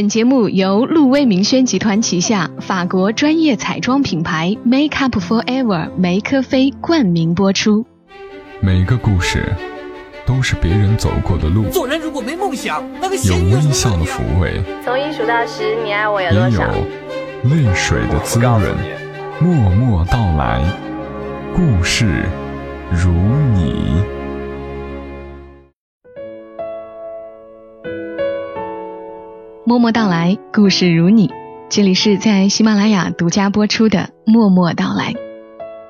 本节目由路威明轩集团旗下法国专业彩妆品牌 Make Up For Ever 梅科菲冠名播出。每个故事都是别人走过的路，做人如果没梦想，那个有微笑的抚慰，从一数到十，你爱我有也有多少？泪水的滋润。默默到来，故事如你。默默到来，故事如你。这里是在喜马拉雅独家播出的《默默到来》，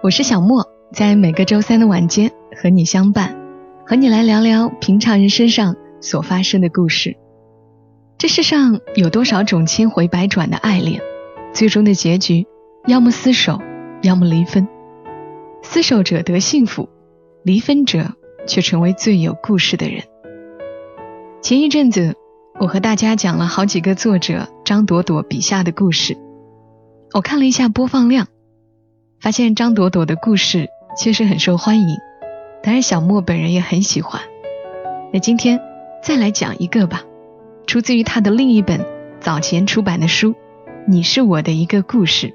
我是小莫，在每个周三的晚间和你相伴，和你来聊聊平常人身上所发生的故事。这世上有多少种千回百转的爱恋，最终的结局要么厮守，要么离分。厮守者得幸福，离分者却成为最有故事的人。前一阵子。我和大家讲了好几个作者张朵朵笔下的故事，我看了一下播放量，发现张朵朵的故事确实很受欢迎，当然小莫本人也很喜欢。那今天再来讲一个吧，出自于他的另一本早前出版的书《你是我的一个故事》。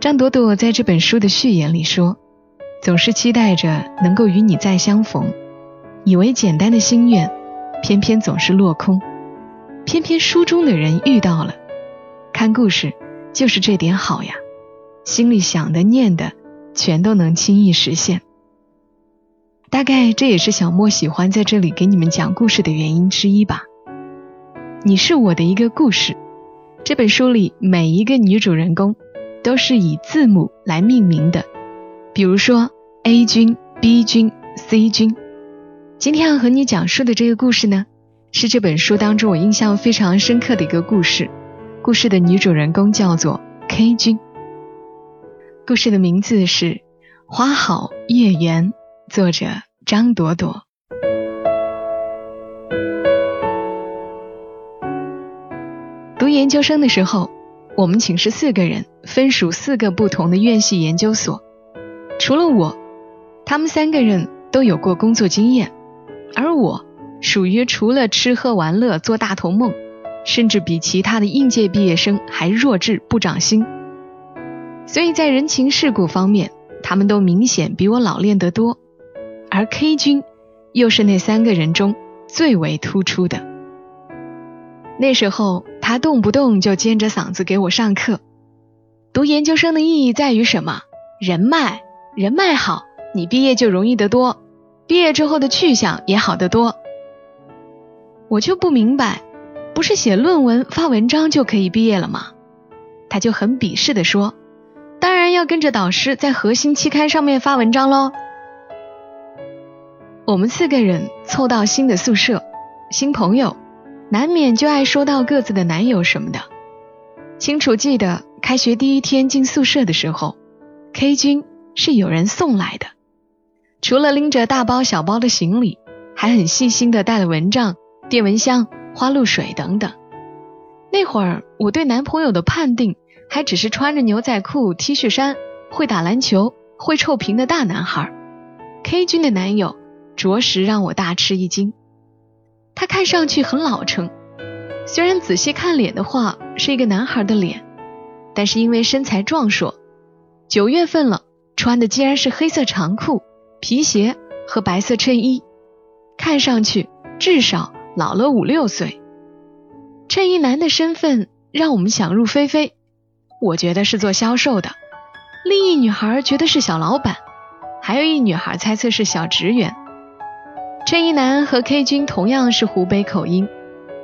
张朵朵在这本书的序言里说：“总是期待着能够与你再相逢，以为简单的心愿，偏偏总是落空。”偏偏书中的人遇到了，看故事就是这点好呀，心里想的念的全都能轻易实现。大概这也是小莫喜欢在这里给你们讲故事的原因之一吧。你是我的一个故事，这本书里每一个女主人公都是以字母来命名的，比如说 A 君、B 君、C 君。今天要和你讲述的这个故事呢。是这本书当中我印象非常深刻的一个故事。故事的女主人公叫做 K 君。故事的名字是《花好月圆》，作者张朵朵。读研究生的时候，我们寝室四个人分属四个不同的院系研究所，除了我，他们三个人都有过工作经验，而我。属于除了吃喝玩乐做大头梦，甚至比其他的应届毕业生还弱智不长心。所以在人情世故方面，他们都明显比我老练得多。而 K 君又是那三个人中最为突出的。那时候他动不动就尖着嗓子给我上课。读研究生的意义在于什么？人脉，人脉好，你毕业就容易得多，毕业之后的去向也好得多。我就不明白，不是写论文发文章就可以毕业了吗？他就很鄙视的说：“当然要跟着导师在核心期刊上面发文章喽。”我们四个人凑到新的宿舍，新朋友难免就爱说到各自的男友什么的。清楚记得开学第一天进宿舍的时候，K 君是有人送来的，除了拎着大包小包的行李，还很细心的带了蚊帐。电蚊香、花露水等等。那会儿我对男朋友的判定还只是穿着牛仔裤、T 恤衫、会打篮球、会臭屏的大男孩。K 君的男友着实让我大吃一惊。他看上去很老成，虽然仔细看脸的话是一个男孩的脸，但是因为身材壮硕，九月份了穿的竟然是黑色长裤、皮鞋和白色衬衣，看上去至少。老了五六岁，衬衣男的身份让我们想入非非。我觉得是做销售的，另一女孩觉得是小老板，还有一女孩猜测是小职员。衬衣男和 K 君同样是湖北口音，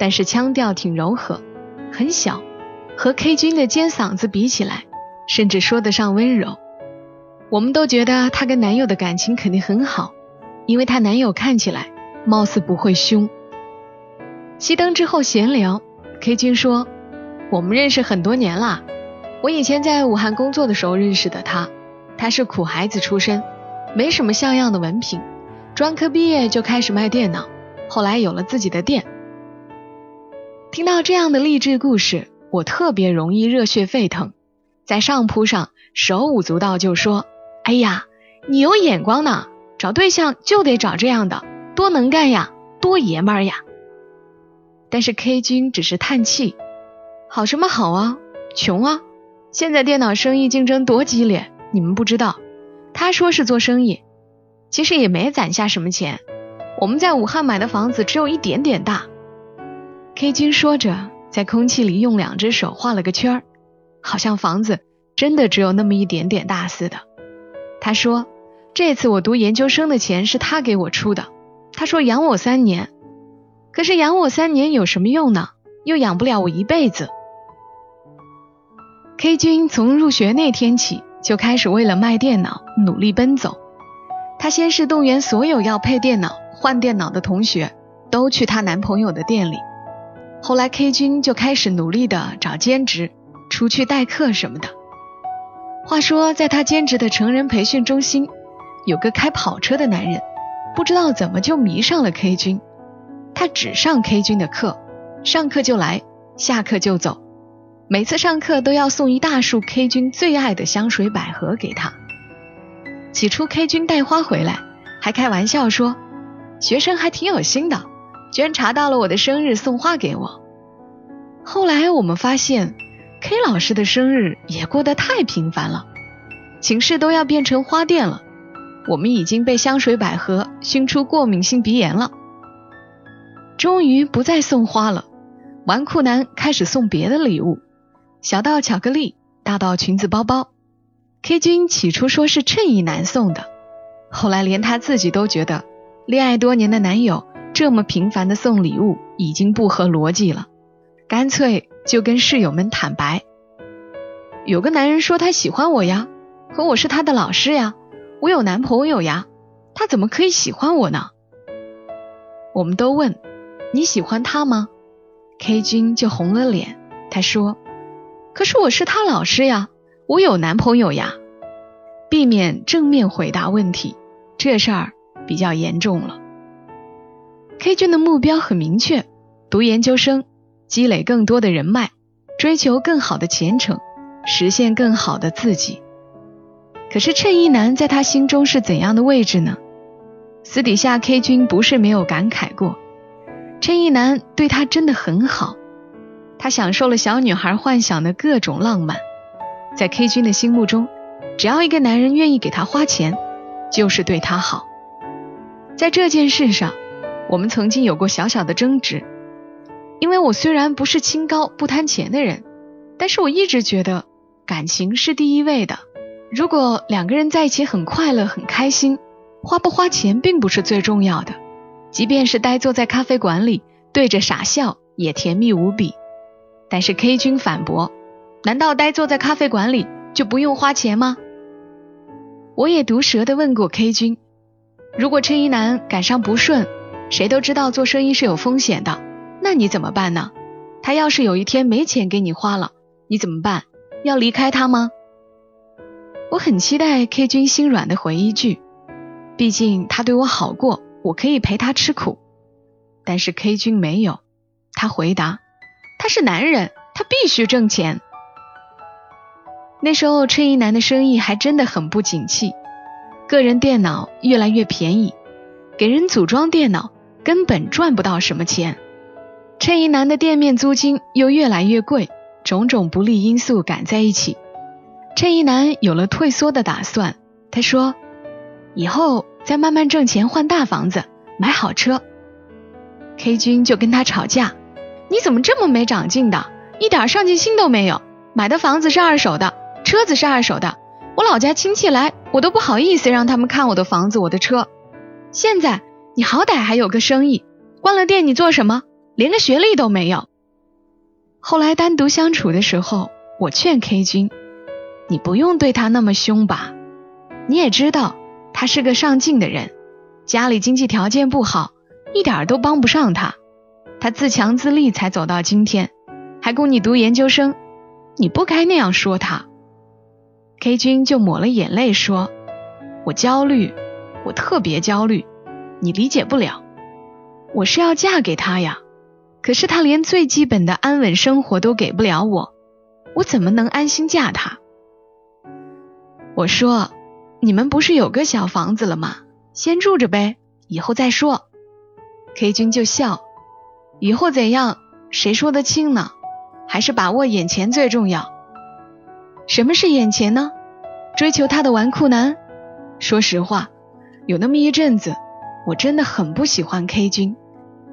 但是腔调挺柔和，很小，和 K 君的尖嗓子比起来，甚至说得上温柔。我们都觉得她跟男友的感情肯定很好，因为她男友看起来貌似不会凶。熄灯之后闲聊，K 君说：“我们认识很多年了，我以前在武汉工作的时候认识的他，他是苦孩子出身，没什么像样的文凭，专科毕业就开始卖电脑，后来有了自己的店。”听到这样的励志故事，我特别容易热血沸腾，在上铺上手舞足蹈就说：“哎呀，你有眼光呢，找对象就得找这样的，多能干呀，多爷们儿呀！”但是 K 君只是叹气：“好什么好啊，穷啊！现在电脑生意竞争多激烈，你们不知道。”他说是做生意，其实也没攒下什么钱。我们在武汉买的房子只有一点点大。K 君说着，在空气里用两只手画了个圈儿，好像房子真的只有那么一点点大似的。他说：“这次我读研究生的钱是他给我出的。他说养我三年，可是养我三年有什么用呢？又养不了我一辈子。”K 君从入学那天起就开始为了卖电脑努力奔走。他先是动员所有要配电脑、换电脑的同学都去她男朋友的店里。后来 K 君就开始努力的找兼职，出去代课什么的。话说，在他兼职的成人培训中心，有个开跑车的男人，不知道怎么就迷上了 K 君。他只上 K 君的课，上课就来，下课就走。每次上课都要送一大束 K 君最爱的香水百合给他。起初 K 君带花回来，还开玩笑说，学生还挺有心的。居然查到了我的生日送花给我。后来我们发现，K 老师的生日也过得太频繁了，寝室都要变成花店了。我们已经被香水百合熏出过敏性鼻炎了。终于不再送花了，纨绔男开始送别的礼物，小到巧克力，大到裙子包包。K 君起初说是衬衣男送的，后来连他自己都觉得，恋爱多年的男友。这么频繁的送礼物已经不合逻辑了，干脆就跟室友们坦白。有个男人说他喜欢我呀，可我是他的老师呀，我有男朋友呀，他怎么可以喜欢我呢？我们都问你喜欢他吗？K 君就红了脸，他说：“可是我是他老师呀，我有男朋友呀。”避免正面回答问题，这事儿比较严重了。K 君的目标很明确，读研究生，积累更多的人脉，追求更好的前程，实现更好的自己。可是衬衣男在他心中是怎样的位置呢？私底下 K 君不是没有感慨过，衬衣男对他真的很好，他享受了小女孩幻想的各种浪漫。在 K 君的心目中，只要一个男人愿意给他花钱，就是对他好。在这件事上。我们曾经有过小小的争执，因为我虽然不是清高不贪钱的人，但是我一直觉得感情是第一位的。如果两个人在一起很快乐很开心，花不花钱并不是最重要的。即便是呆坐在咖啡馆里对着傻笑也甜蜜无比。但是 K 君反驳：难道呆坐在咖啡馆里就不用花钱吗？我也毒舌的问过 K 君：如果衬衣男赶上不顺。谁都知道做生意是有风险的，那你怎么办呢？他要是有一天没钱给你花了，你怎么办？要离开他吗？我很期待 K 君心软的回一句，毕竟他对我好过，我可以陪他吃苦。但是 K 君没有，他回答：他是男人，他必须挣钱。那时候衬衣男的生意还真的很不景气，个人电脑越来越便宜，给人组装电脑。根本赚不到什么钱，衬衣男的店面租金又越来越贵，种种不利因素赶在一起，衬衣男有了退缩的打算。他说：“以后再慢慢挣钱，换大房子，买好车。”K 君就跟他吵架：“你怎么这么没长进的，一点上进心都没有？买的房子是二手的，车子是二手的，我老家亲戚来，我都不好意思让他们看我的房子、我的车。现在。”你好歹还有个生意，关了店你做什么？连个学历都没有。后来单独相处的时候，我劝 K 君，你不用对他那么凶吧？你也知道他是个上进的人，家里经济条件不好，一点都帮不上他。他自强自立才走到今天，还供你读研究生，你不该那样说他。K 君就抹了眼泪说：“我焦虑，我特别焦虑。”你理解不了，我是要嫁给他呀，可是他连最基本的安稳生活都给不了我，我怎么能安心嫁他？我说，你们不是有个小房子了吗？先住着呗，以后再说。K 君就笑，以后怎样，谁说得清呢？还是把握眼前最重要。什么是眼前呢？追求他的纨绔男。说实话，有那么一阵子，我真的很不喜欢 K 君，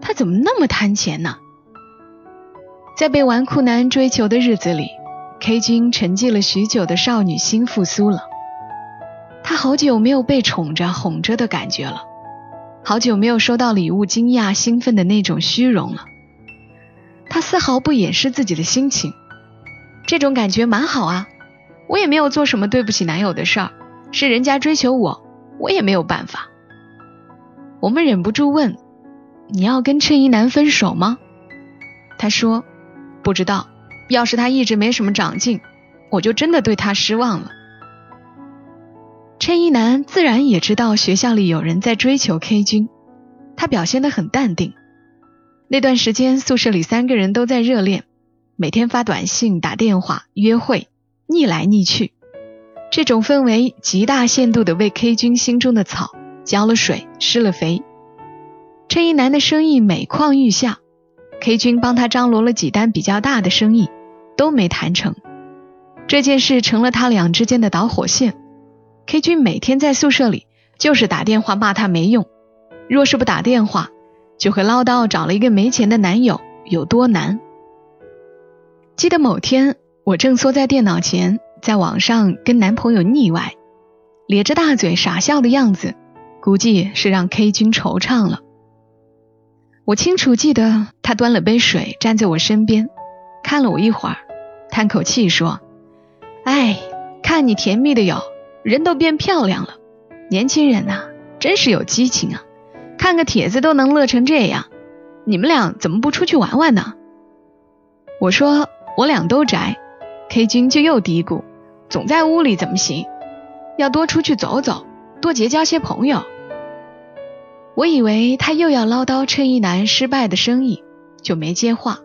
他怎么那么贪钱呢？在被纨绔男追求的日子里，K 君沉寂了许久的少女心复苏了。他好久没有被宠着、哄着的感觉了，好久没有收到礼物惊讶、兴奋的那种虚荣了。他丝毫不掩饰自己的心情，这种感觉蛮好啊。我也没有做什么对不起男友的事儿，是人家追求我，我也没有办法。我们忍不住问：“你要跟衬衣男分手吗？”他说：“不知道。要是他一直没什么长进，我就真的对他失望了。”衬衣男自然也知道学校里有人在追求 K 君，他表现得很淡定。那段时间宿舍里三个人都在热恋，每天发短信、打电话、约会。腻来腻去，这种氛围极大限度的为 K 君心中的草浇了水、施了肥。陈一男的生意每况愈下，K 君帮他张罗了几单比较大的生意，都没谈成。这件事成了他俩之间的导火线。K 君每天在宿舍里就是打电话骂他没用，若是不打电话，就会唠叨找了一个没钱的男友有多难。记得某天。我正缩在电脑前，在网上跟男朋友腻歪，咧着大嘴傻笑的样子，估计是让 K 君惆怅了。我清楚记得他端了杯水站在我身边，看了我一会儿，叹口气说：“哎，看你甜蜜的哟，人都变漂亮了。年轻人呐，真是有激情啊！看个帖子都能乐成这样，你们俩怎么不出去玩玩呢？”我说：“我俩都宅。” K 君就又嘀咕：“总在屋里怎么行？要多出去走走，多结交些朋友。”我以为他又要唠叨衬衣男失败的生意，就没接话。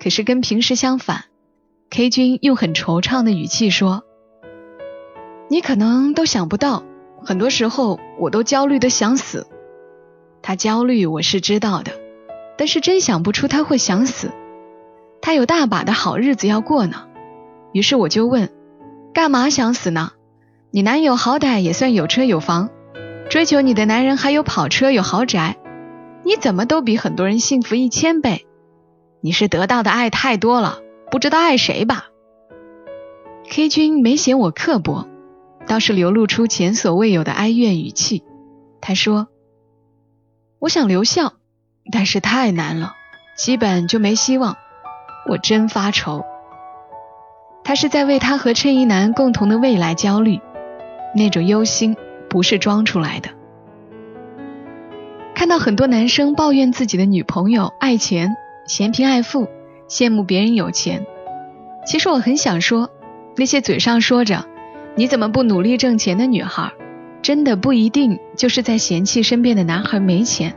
可是跟平时相反，K 君用很惆怅的语气说：“你可能都想不到，很多时候我都焦虑的想死。他焦虑我是知道的，但是真想不出他会想死。他有大把的好日子要过呢。”于是我就问：“干嘛想死呢？你男友好歹也算有车有房，追求你的男人还有跑车有豪宅，你怎么都比很多人幸福一千倍？你是得到的爱太多了，不知道爱谁吧？”K 君没嫌我刻薄，倒是流露出前所未有的哀怨语气。他说：“我想留校，但是太难了，基本就没希望。我真发愁。”他是在为他和衬衣男共同的未来焦虑，那种忧心不是装出来的。看到很多男生抱怨自己的女朋友爱钱、嫌贫爱富，羡慕别人有钱。其实我很想说，那些嘴上说着你怎么不努力挣钱的女孩，真的不一定就是在嫌弃身边的男孩没钱。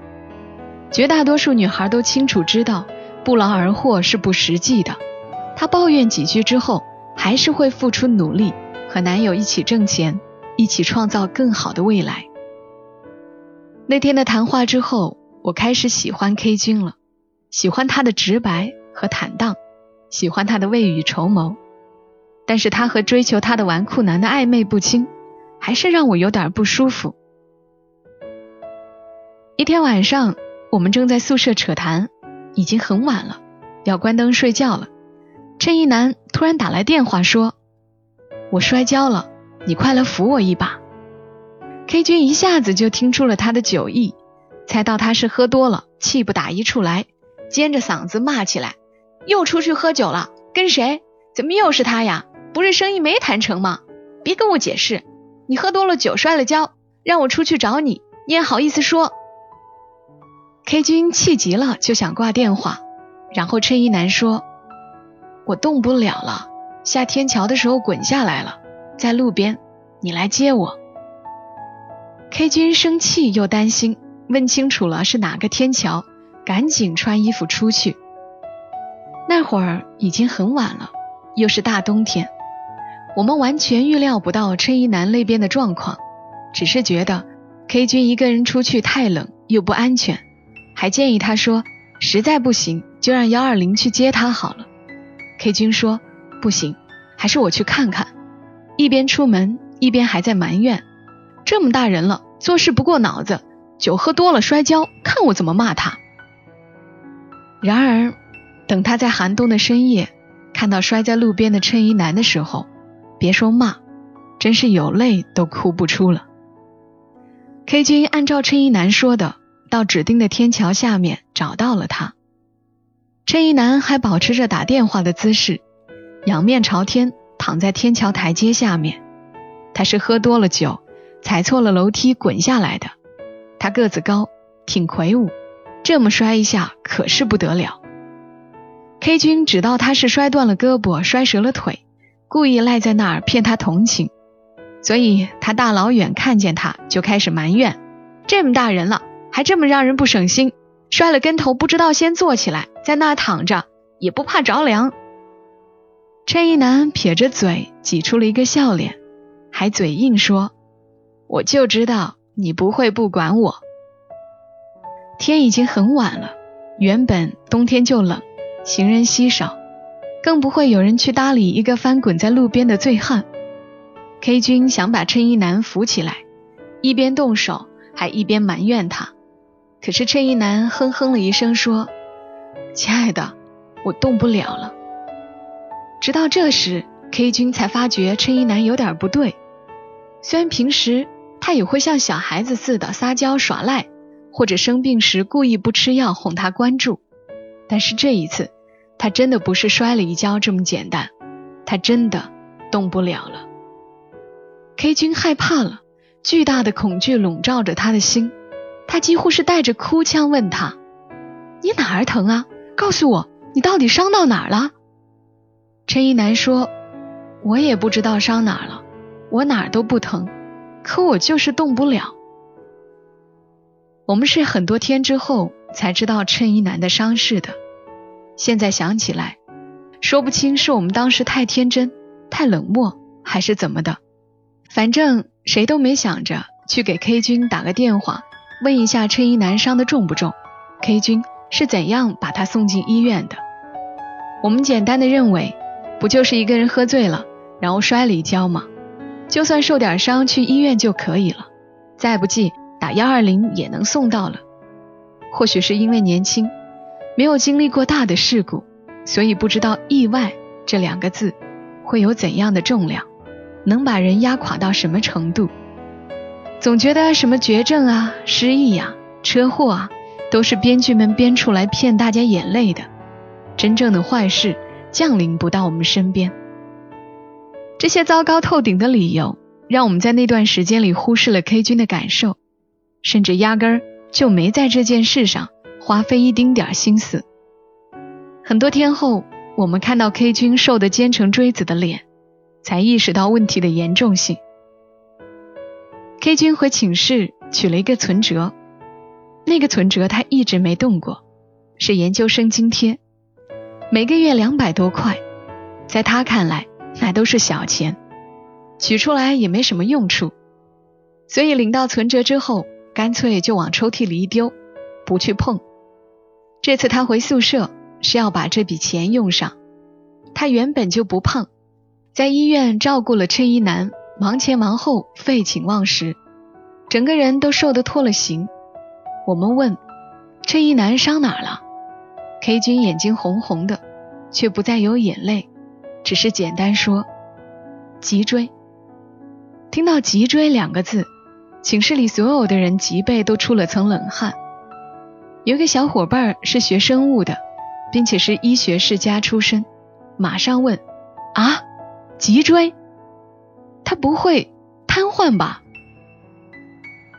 绝大多数女孩都清楚知道，不劳而获是不实际的。她抱怨几句之后。还是会付出努力，和男友一起挣钱，一起创造更好的未来。那天的谈话之后，我开始喜欢 K 君了，喜欢他的直白和坦荡，喜欢他的未雨绸缪。但是他和追求他的纨绔男的暧昧不清，还是让我有点不舒服。一天晚上，我们正在宿舍扯谈，已经很晚了，要关灯睡觉了。衬衣男突然打来电话说：“我摔跤了，你快来扶我一把。”K 君一下子就听出了他的酒意，猜到他是喝多了，气不打一处来，尖着嗓子骂起来：“又出去喝酒了？跟谁？怎么又是他呀？不是生意没谈成吗？别跟我解释，你喝多了酒摔了跤，让我出去找你，你也好意思说？”K 君气急了，就想挂电话，然后衬衣男说。我动不了了，下天桥的时候滚下来了，在路边，你来接我。K 君生气又担心，问清楚了是哪个天桥，赶紧穿衣服出去。那会儿已经很晚了，又是大冬天，我们完全预料不到春衣男那边的状况，只是觉得 K 君一个人出去太冷又不安全，还建议他说实在不行就让幺二零去接他好了。K 君说不行，还是我去看看。一边出门一边还在埋怨，这么大人了做事不过脑子，酒喝多了摔跤，看我怎么骂他。然而，等他在寒冬的深夜看到摔在路边的衬衣男的时候，别说骂，真是有泪都哭不出了。K 君按照衬衣男说的，到指定的天桥下面找到了他。衬衣男还保持着打电话的姿势，仰面朝天躺在天桥台阶下面。他是喝多了酒，踩错了楼梯滚下来的。他个子高，挺魁梧。这么摔一下可是不得了。K 君知道他是摔断了胳膊、摔折了腿，故意赖在那儿骗他同情，所以他大老远看见他就开始埋怨：这么大人了还这么让人不省心，摔了跟头不知道先坐起来，在那儿躺着也不怕着凉。衬衣男撇着嘴挤出了一个笑脸，还嘴硬说：“我就知道你不会不管我。”天已经很晚了，原本冬天就冷，行人稀少，更不会有人去搭理一个翻滚在路边的醉汉。K 君想把衬衣男扶起来，一边动手还一边埋怨他，可是衬衣男哼哼了一声说：“亲爱的，我动不了了。”直到这时，K 君才发觉衬衣男有点不对，虽然平时他也会像小孩子似的撒娇耍赖。或者生病时故意不吃药哄他关注，但是这一次他真的不是摔了一跤这么简单，他真的动不了了。K 君害怕了，巨大的恐惧笼罩着他的心，他几乎是带着哭腔问他：“你哪儿疼啊？告诉我，你到底伤到哪儿了？”陈一男说：“我也不知道伤哪儿了，我哪儿都不疼，可我就是动不了。”我们是很多天之后才知道衬衣男的伤势的，现在想起来，说不清是我们当时太天真、太冷漠，还是怎么的。反正谁都没想着去给 K 君打个电话，问一下衬衣男伤的重不重，K 君是怎样把他送进医院的。我们简单的认为，不就是一个人喝醉了，然后摔了一跤吗？就算受点伤，去医院就可以了。再不济。打幺二零也能送到了，或许是因为年轻，没有经历过大的事故，所以不知道“意外”这两个字会有怎样的重量，能把人压垮到什么程度。总觉得什么绝症啊、失忆啊、车祸啊，都是编剧们编出来骗大家眼泪的，真正的坏事降临不到我们身边。这些糟糕透顶的理由，让我们在那段时间里忽视了 K 君的感受。甚至压根儿就没在这件事上花费一丁点儿心思。很多天后，我们看到 K 君瘦得尖成锥子的脸，才意识到问题的严重性。K 君回寝室取了一个存折，那个存折他一直没动过，是研究生津贴，每个月两百多块，在他看来那都是小钱，取出来也没什么用处，所以领到存折之后。干脆就往抽屉里一丢，不去碰。这次他回宿舍是要把这笔钱用上。他原本就不胖，在医院照顾了衬衣男，忙前忙后，废寝忘食，整个人都瘦得脱了形。我们问衬衣男伤哪儿了，K 君眼睛红红的，却不再有眼泪，只是简单说脊椎。听到脊椎两个字。寝室里所有的人脊背都出了层冷汗。有个小伙伴是学生物的，并且是医学世家出身，马上问：“啊，脊椎？他不会瘫痪吧？”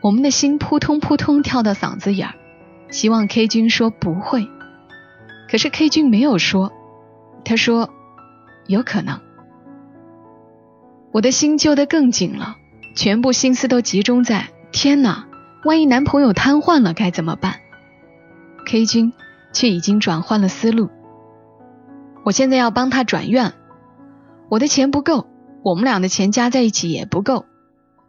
我们的心扑通扑通跳到嗓子眼儿，希望 K 君说不会。可是 K 君没有说，他说：“有可能。”我的心揪得更紧了。全部心思都集中在天哪，万一男朋友瘫痪了该怎么办？K 君却已经转换了思路。我现在要帮他转院，我的钱不够，我们俩的钱加在一起也不够，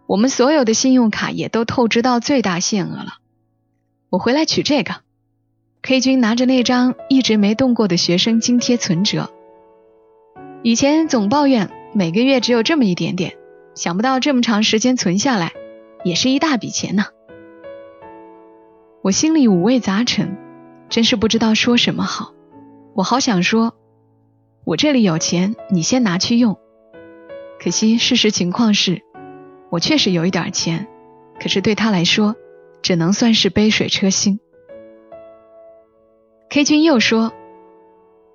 我们所有的信用卡也都透支到最大限额了。我回来取这个，K 君拿着那张一直没动过的学生津贴存折，以前总抱怨每个月只有这么一点点，想不到这么长时间存下来，也是一大笔钱呢。我心里五味杂陈，真是不知道说什么好。我好想说，我这里有钱，你先拿去用。可惜事实情况是，我确实有一点钱，可是对他来说，只能算是杯水车薪。K 君又说：“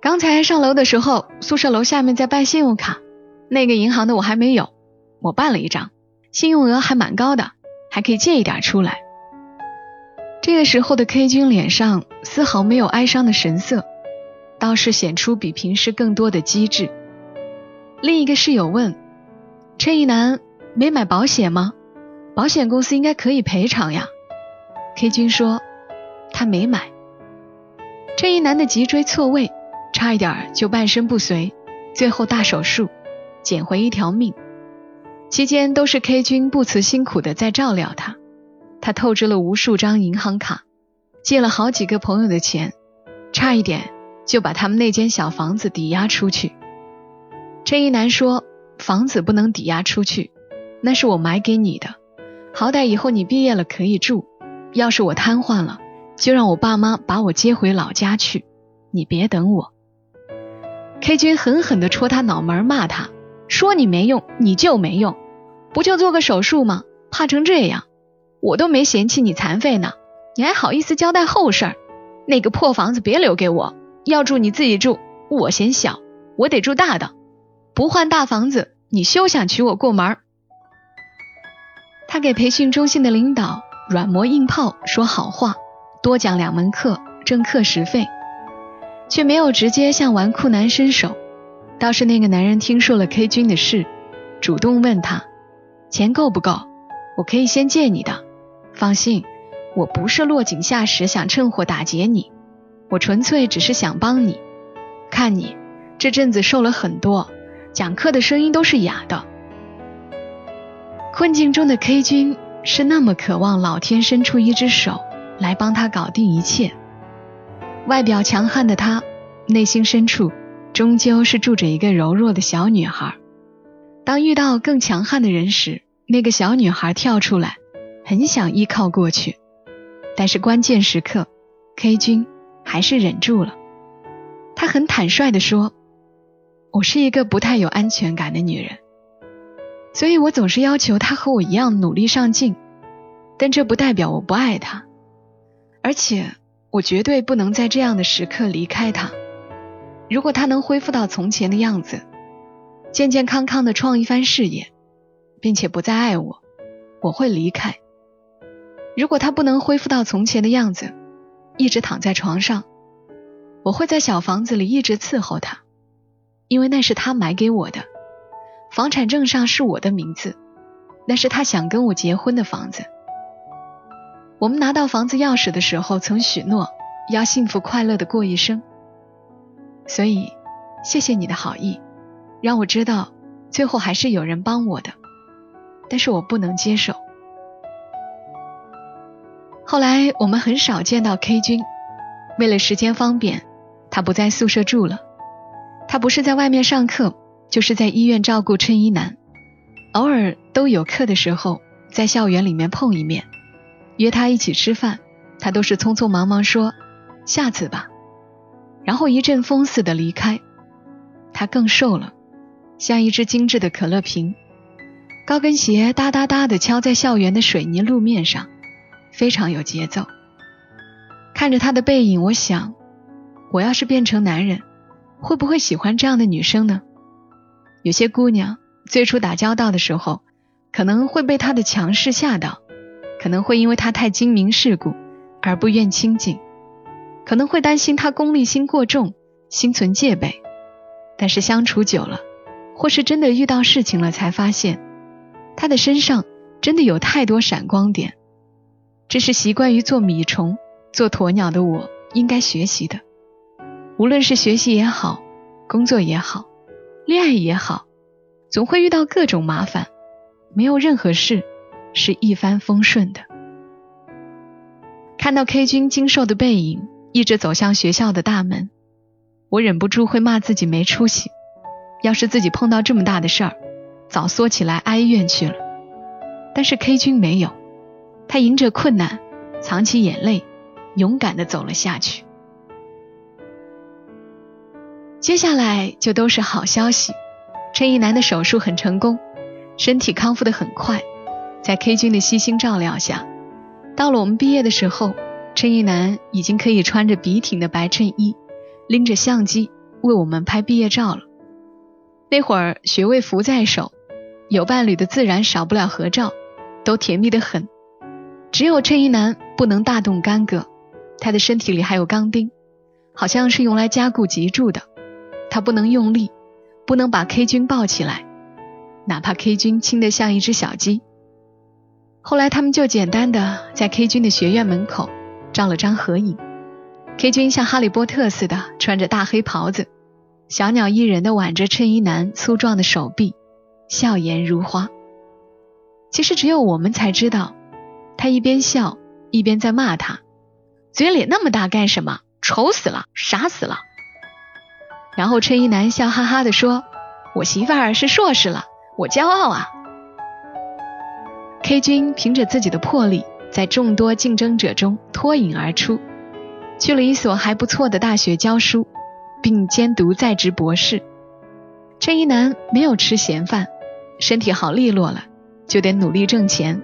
刚才上楼的时候，宿舍楼下面在办信用卡，那个银行的我还没有，我办了一张，信用额还蛮高的，还可以借一点出来。”这个时候的 K 君脸上丝毫没有哀伤的神色，倒是显出比平时更多的机智。另一个室友问：“陈一楠没买保险吗？保险公司应该可以赔偿呀。”K 君说：“他没买。”这一男的脊椎错位，差一点就半身不遂，最后大手术，捡回一条命。期间都是 K 君不辞辛苦的在照料他，他透支了无数张银行卡，借了好几个朋友的钱，差一点就把他们那间小房子抵押出去。这一男说：“房子不能抵押出去，那是我买给你的，好歹以后你毕业了可以住。要是我瘫痪了。”就让我爸妈把我接回老家去，你别等我。K 君狠狠地戳他脑门，骂他说：“你没用，你就没用，不就做个手术吗？怕成这样？我都没嫌弃你残废呢，你还好意思交代后事儿？那个破房子别留给我，要住你自己住，我嫌小，我得住大的，不换大房子，你休想娶我过门。”他给培训中心的领导软磨硬泡说好话。多讲两门课挣课时费，却没有直接向纨绔男伸手。倒是那个男人听说了 K 君的事，主动问他钱够不够，我可以先借你的。放心，我不是落井下石，想趁火打劫你，我纯粹只是想帮你。看你这阵子瘦了很多，讲课的声音都是哑的。困境中的 K 君是那么渴望老天伸出一只手。来帮他搞定一切。外表强悍的他，内心深处终究是住着一个柔弱的小女孩。当遇到更强悍的人时，那个小女孩跳出来，很想依靠过去。但是关键时刻，K 君还是忍住了。他很坦率地说：“我是一个不太有安全感的女人，所以我总是要求他和我一样努力上进。但这不代表我不爱他。”而且，我绝对不能在这样的时刻离开他。如果他能恢复到从前的样子，健健康康的创一番事业，并且不再爱我，我会离开。如果他不能恢复到从前的样子，一直躺在床上，我会在小房子里一直伺候他，因为那是他买给我的，房产证上是我的名字，那是他想跟我结婚的房子。我们拿到房子钥匙的时候，曾许诺要幸福快乐的过一生。所以，谢谢你的好意，让我知道最后还是有人帮我的，但是我不能接受。后来我们很少见到 K 君，为了时间方便，他不在宿舍住了。他不是在外面上课，就是在医院照顾衬衣男，偶尔都有课的时候，在校园里面碰一面。约他一起吃饭，他都是匆匆忙忙说下次吧，然后一阵风似的离开。他更瘦了，像一只精致的可乐瓶，高跟鞋哒哒哒的敲在校园的水泥路面上，非常有节奏。看着他的背影，我想，我要是变成男人，会不会喜欢这样的女生呢？有些姑娘最初打交道的时候，可能会被他的强势吓到。可能会因为他太精明世故而不愿亲近，可能会担心他功利心过重，心存戒备。但是相处久了，或是真的遇到事情了，才发现他的身上真的有太多闪光点。这是习惯于做米虫、做鸵鸟的我应该学习的。无论是学习也好，工作也好，恋爱也好，总会遇到各种麻烦，没有任何事。是一帆风顺的。看到 K 君精瘦的背影，一直走向学校的大门，我忍不住会骂自己没出息。要是自己碰到这么大的事儿，早缩起来哀怨去了。但是 K 君没有，他迎着困难，藏起眼泪，勇敢地走了下去。接下来就都是好消息，陈一楠的手术很成功，身体康复的很快，在 K 君的悉心照料下，到了我们毕业的时候，陈一楠已经可以穿着笔挺的白衬衣，拎着相机为我们拍毕业照了。那会儿学位服在手，有伴侣的自然少不了合照，都甜蜜的很。只有陈一楠不能大动干戈，他的身体里还有钢钉，好像是用来加固脊柱的。他不能用力，不能把 K 君抱起来，哪怕 K 君轻得像一只小鸡。后来他们就简单的在 K 君的学院门口照了张合影。K 君像哈利波特似的穿着大黑袍子，小鸟依人的挽着衬衣男粗壮的手臂，笑颜如花。其实只有我们才知道，他一边笑一边在骂他，嘴脸那么大干什么？丑死了，傻死了。然后衬衣男笑哈哈地说：“我媳妇儿是硕士了，我骄傲啊。”K 君凭着自己的魄力，在众多竞争者中脱颖而出，去了一所还不错的大学教书，并兼读在职博士。衬衣男没有吃闲饭，身体好利落了，就得努力挣钱，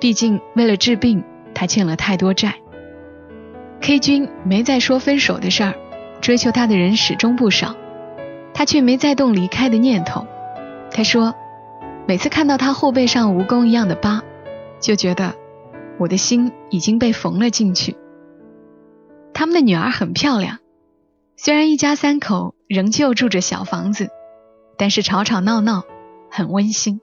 毕竟为了治病，他欠了太多债。K 君没再说分手的事儿。追求他的人始终不少，他却没再动离开的念头。他说，每次看到他后背上蜈蚣一样的疤，就觉得我的心已经被缝了进去。他们的女儿很漂亮，虽然一家三口仍旧住着小房子，但是吵吵闹闹，很温馨。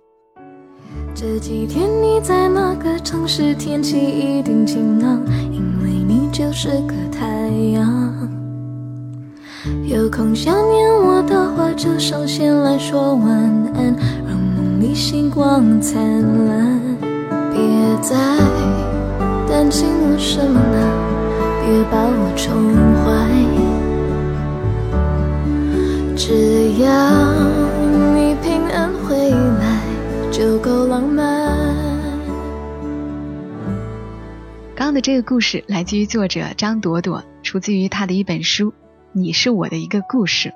这几天你在哪个城市？天气一定晴朗，因为你就是个太阳。有空想念我的话，就上线来说晚安，你星光灿烂。别再担心我什么，别把我宠坏，只要你平安回来就够浪漫。刚刚的这个故事来自于作者张朵朵，出自于他的一本书。你是我的一个故事，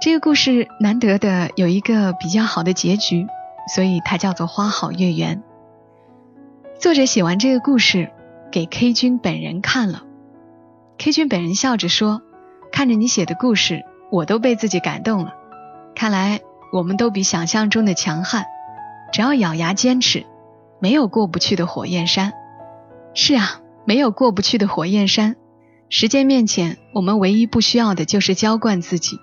这个故事难得的有一个比较好的结局，所以它叫做花好月圆。作者写完这个故事给 K 君本人看了，K 君本人笑着说：“看着你写的故事，我都被自己感动了。看来我们都比想象中的强悍，只要咬牙坚持，没有过不去的火焰山。是啊，没有过不去的火焰山。”时间面前，我们唯一不需要的就是浇灌自己。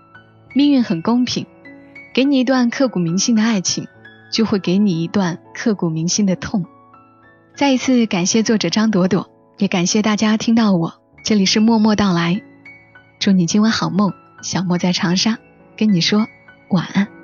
命运很公平，给你一段刻骨铭心的爱情，就会给你一段刻骨铭心的痛。再一次感谢作者张朵朵，也感谢大家听到我。这里是默默到来，祝你今晚好梦。小莫在长沙，跟你说晚安。